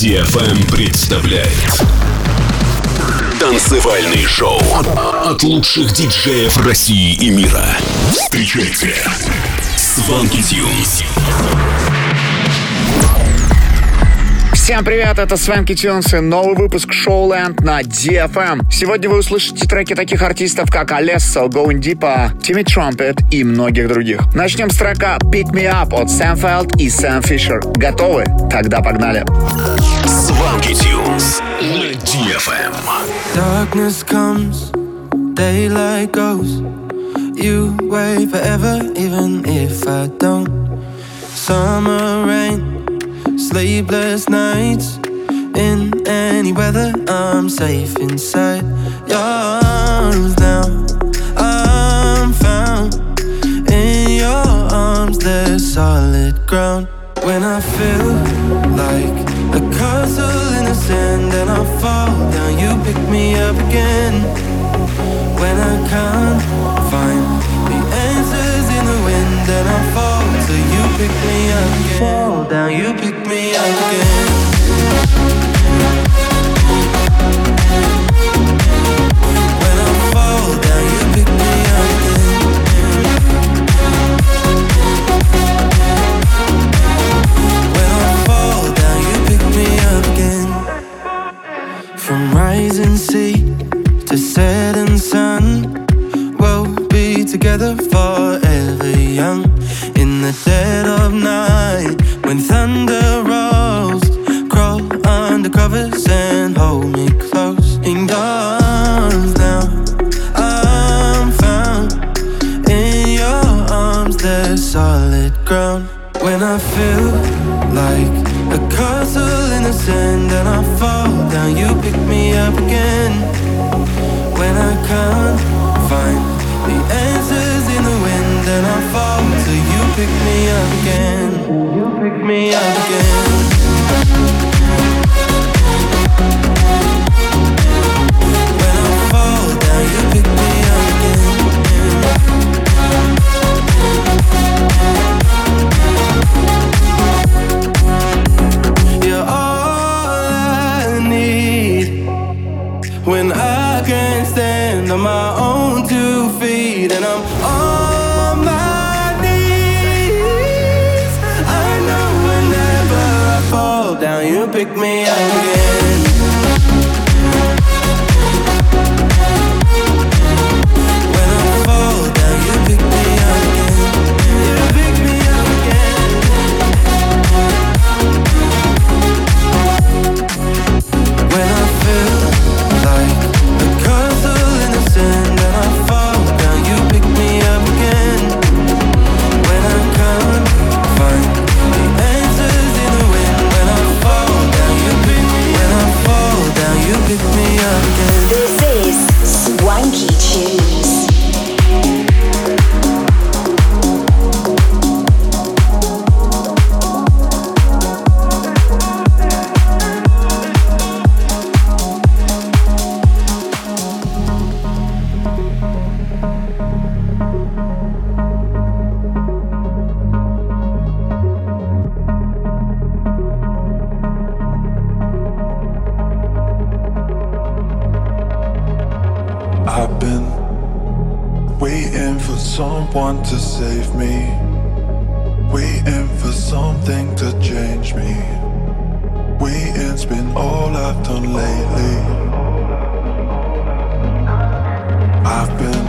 DFM представляет Танцевальный шоу от лучших диджеев России и мира. Встречайте Сванки Тюнс. Всем привет, это Свенки Тюнс и новый выпуск Showland на DFM. Сегодня вы услышите треки таких артистов, как Alesso, Going Deeper, Timmy Trumpet и многих других. Начнем с трека Pick Me Up от Сэм и Сэм Фишер. Готовы? Тогда погнали. Swanky Tunes на DFM. Darkness comes, daylight goes. You wait forever, even if I don't. Summer rain, sleepless nights. In any weather, I'm safe inside your arms now. I'm found in your arms, there's solid ground. When I feel like a castle in the sand and I fall down, you pick me up again. When I can't find the answers in the wind and I fall till you pick me up again. Fall down, you pick me up again. When I fall down, you pick me together forever young. In the dead of night, when thunder rolls, crawl under covers and hold me close. In your arms now, I'm found. In your arms, there's solid ground. When I feel like a castle in the sand and I fall down, you pick me up again. When I can't again. You pick me up again. Me again. Someone to save me, waiting for something to change me. Waiting's been all I've done lately. I've been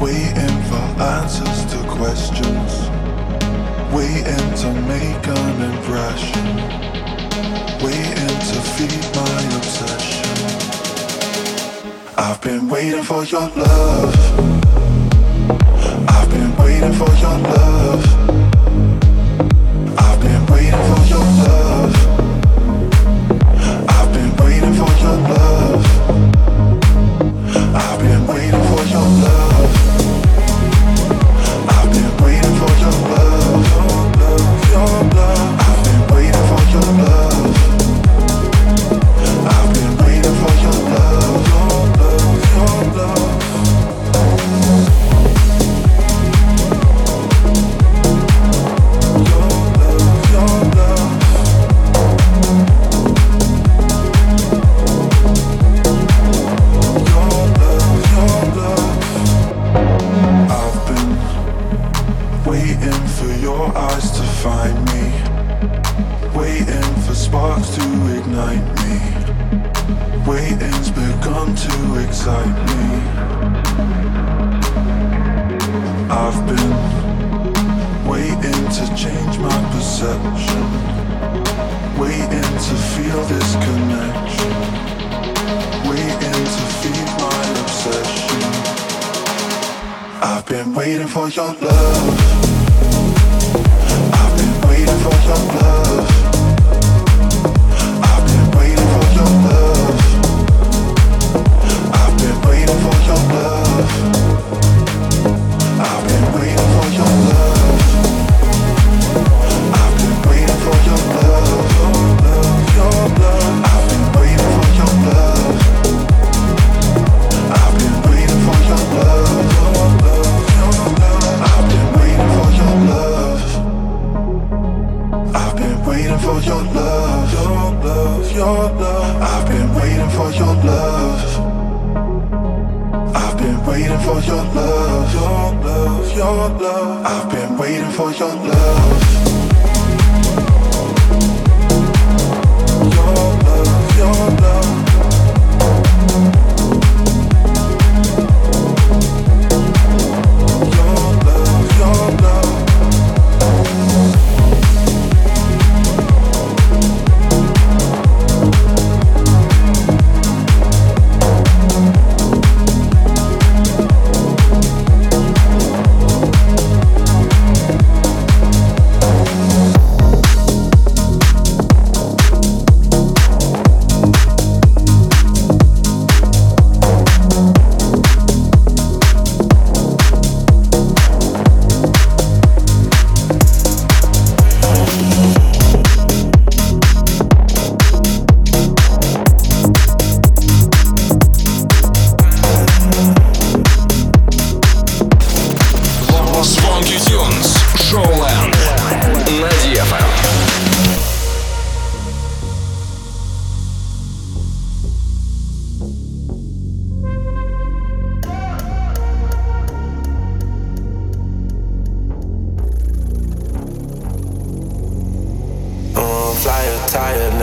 waiting for answers to questions, waiting to make an impression, waiting to feed my obsession. I've been waiting for your love. Waiting for your love.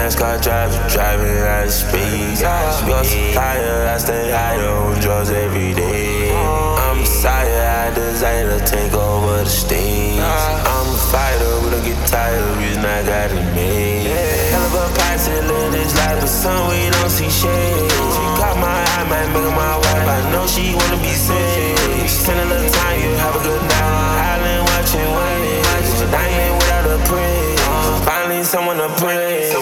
fast car driving, driving at the speed. You're so I stay higher on drugs every day. I'm tired, I desire to take over the stage. I'm a fighter, but I get tired, reason I got it made. Hell of a price to live this life, but some we don't see shade. She caught my eye, might make my wife, I know she wanna be saved. Spend a little time, you have a good night. Island watching waiting, diamond without a praise. Finally, someone to praise.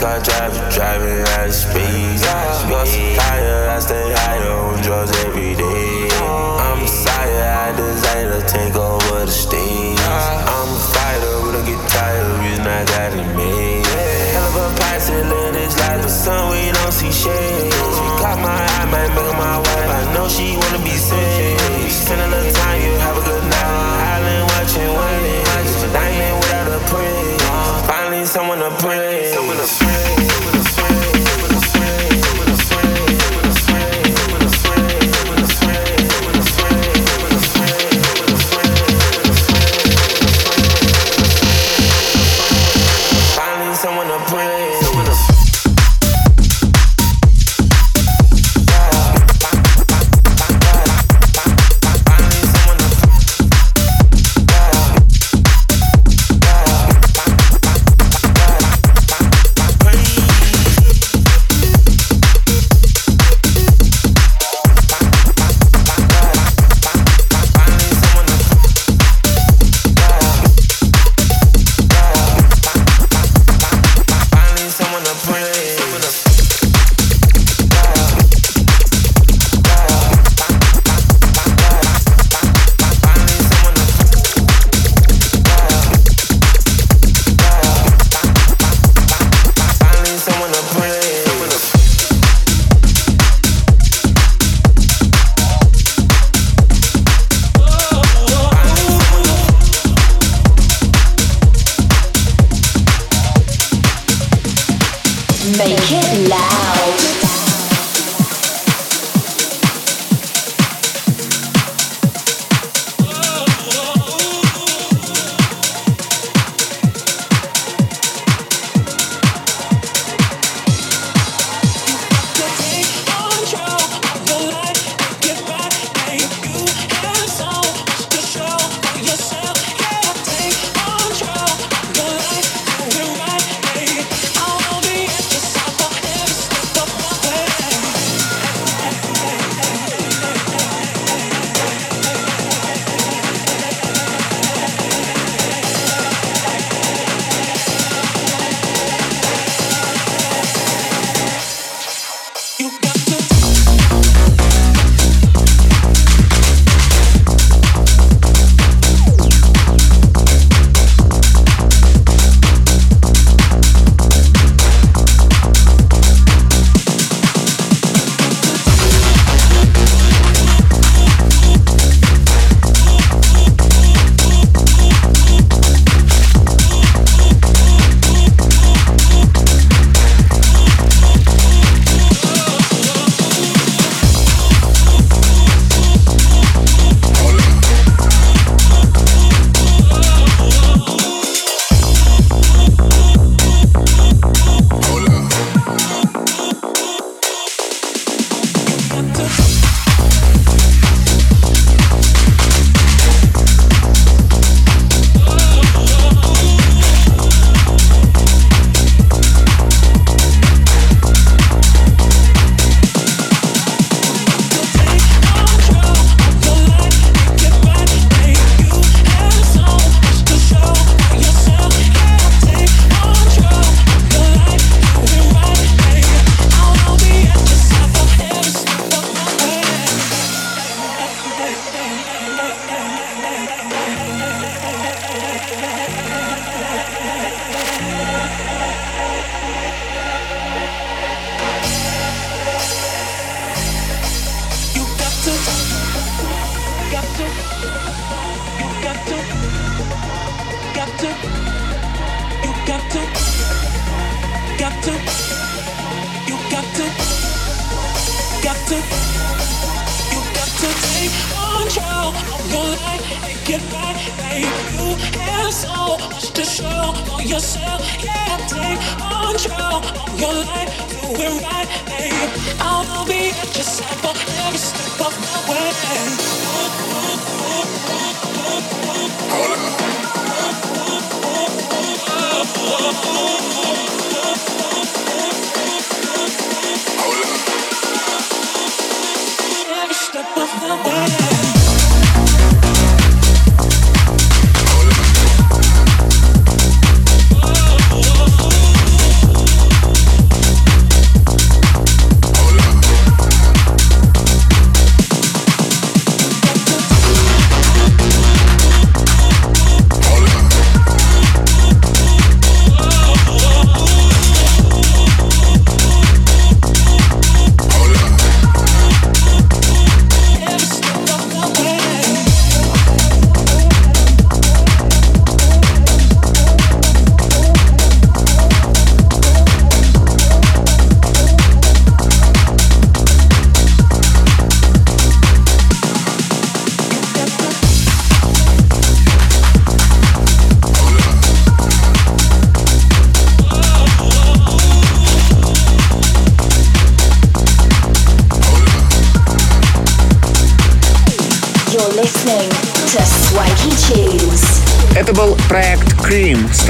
car drive, driving at speed. Your supplier, I stay higher on drugs every day.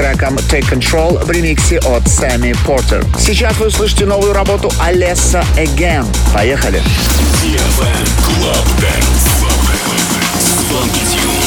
Треком Take Control в ремиксе от Сэмми Портер. Сейчас вы услышите новую работу Алесса Again. Поехали. Club Dance. Funky Tunes.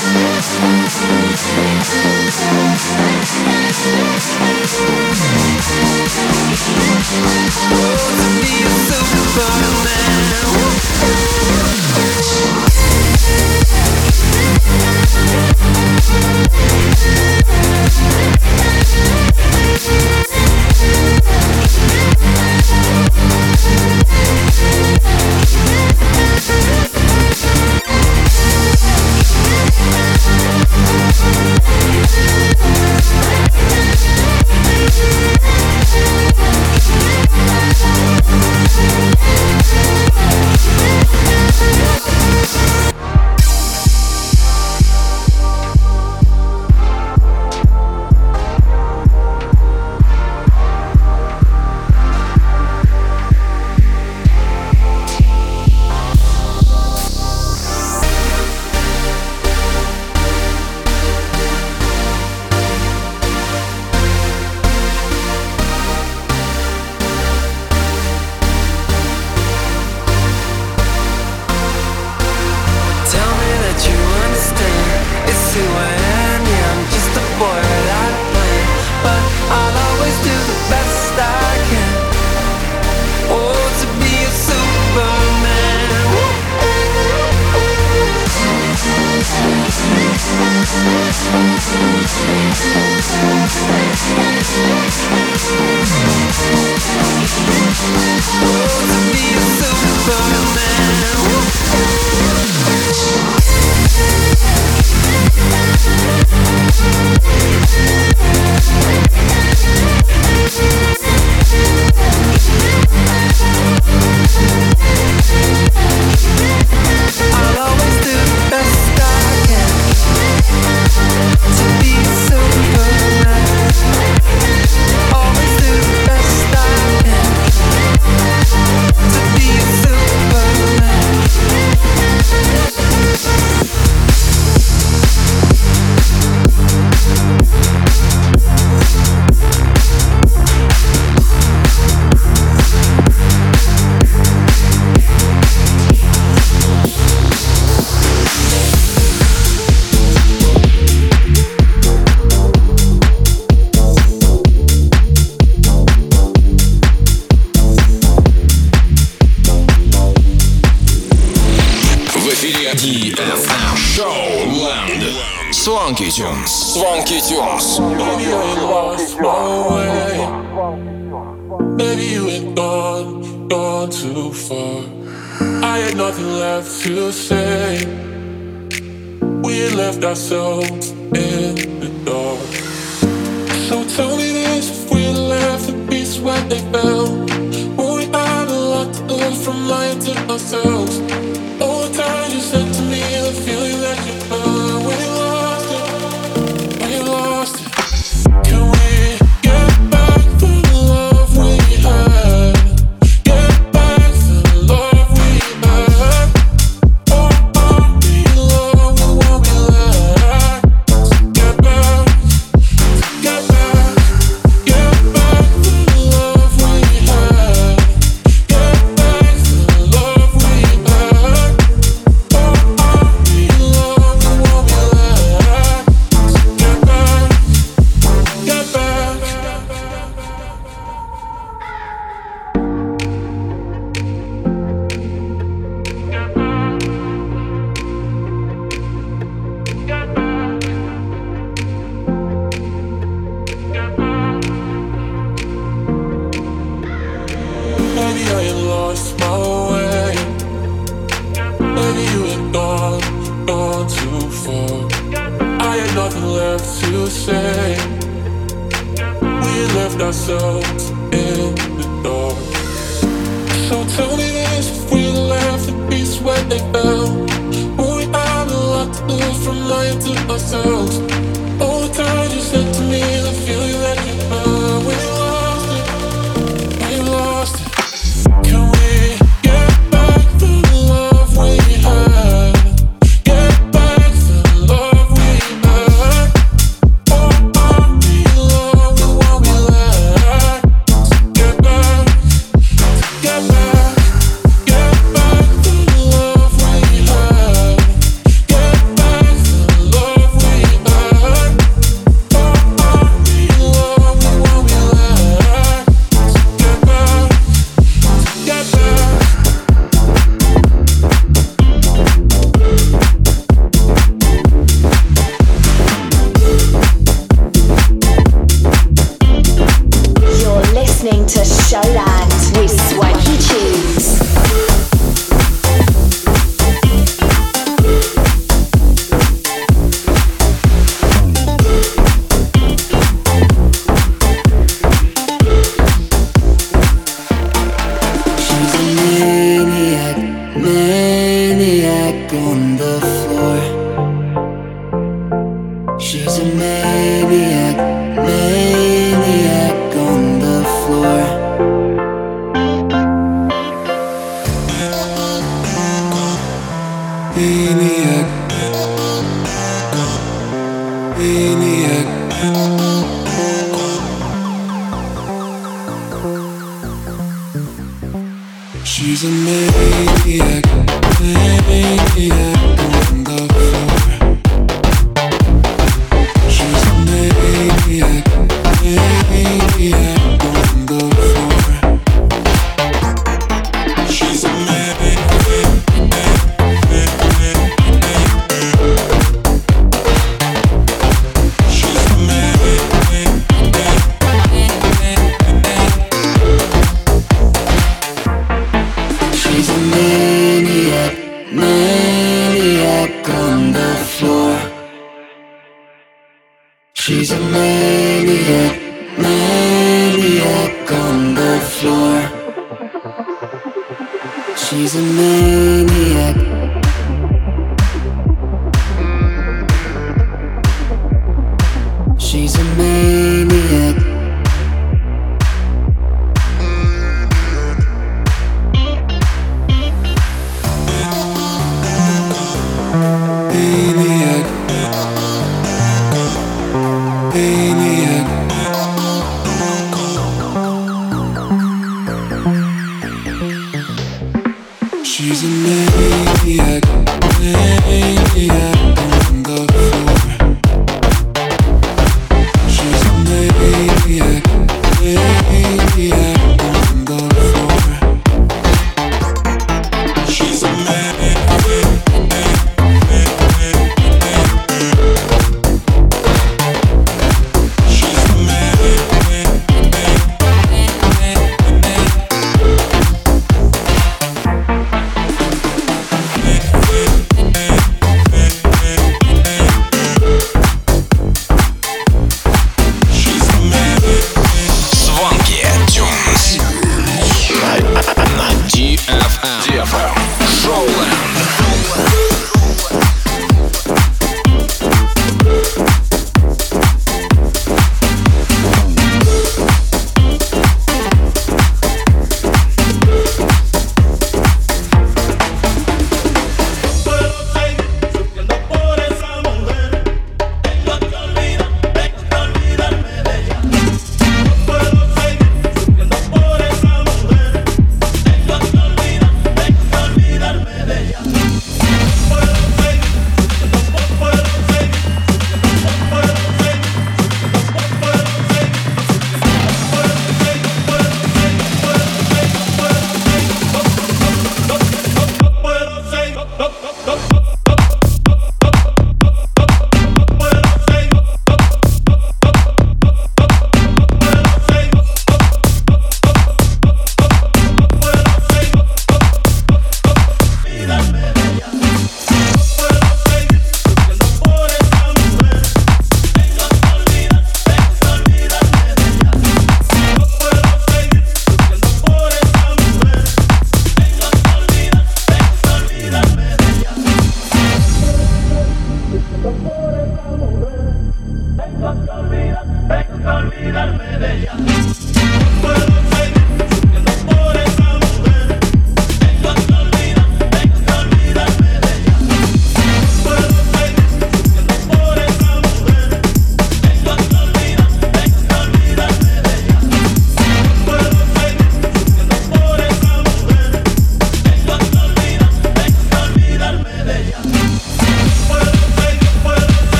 Swanky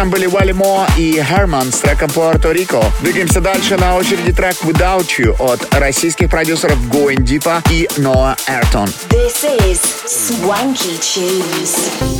Затем были Вали Мо и Херман с треком Puerto Rico. Двигаемся дальше. На очереди трек Without You от российских продюсеров Going Deepa и Ноа Эртон. This is Swanky Tunes.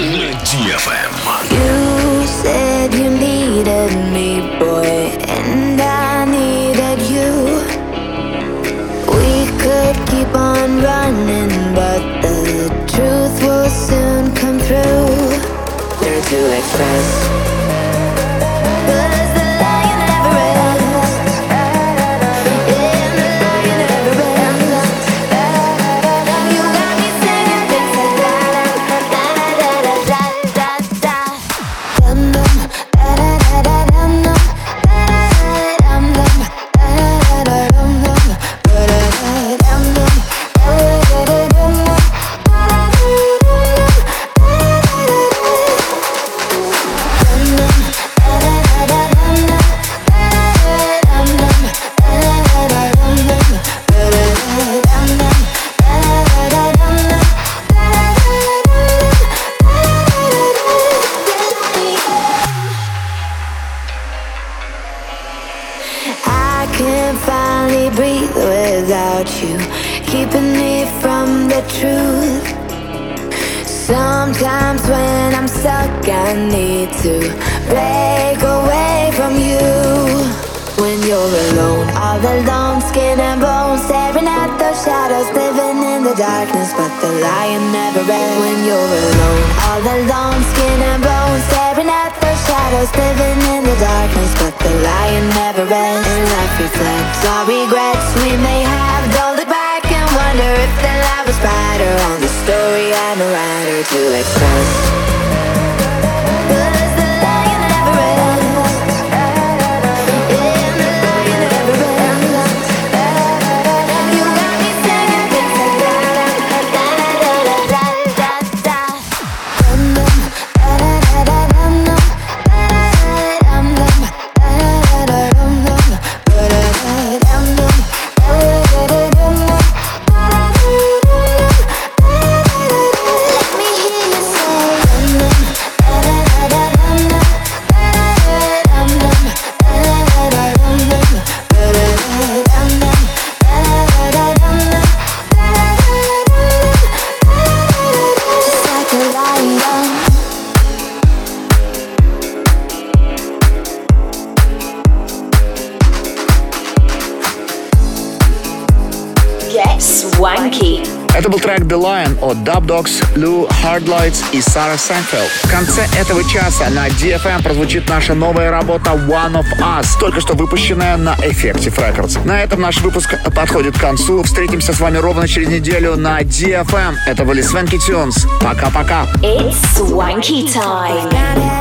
на DFM. от Dub Dogs, Lou Hardlights и Сара Сэнфелд. В конце этого часа на DFM прозвучит наша новая работа One of Us, только что выпущенная на Effective Records. На этом наш выпуск подходит к концу. Встретимся с вами ровно через неделю на DFM. Это были Swanky Tunes. Пока-пока. It's Swanky Time.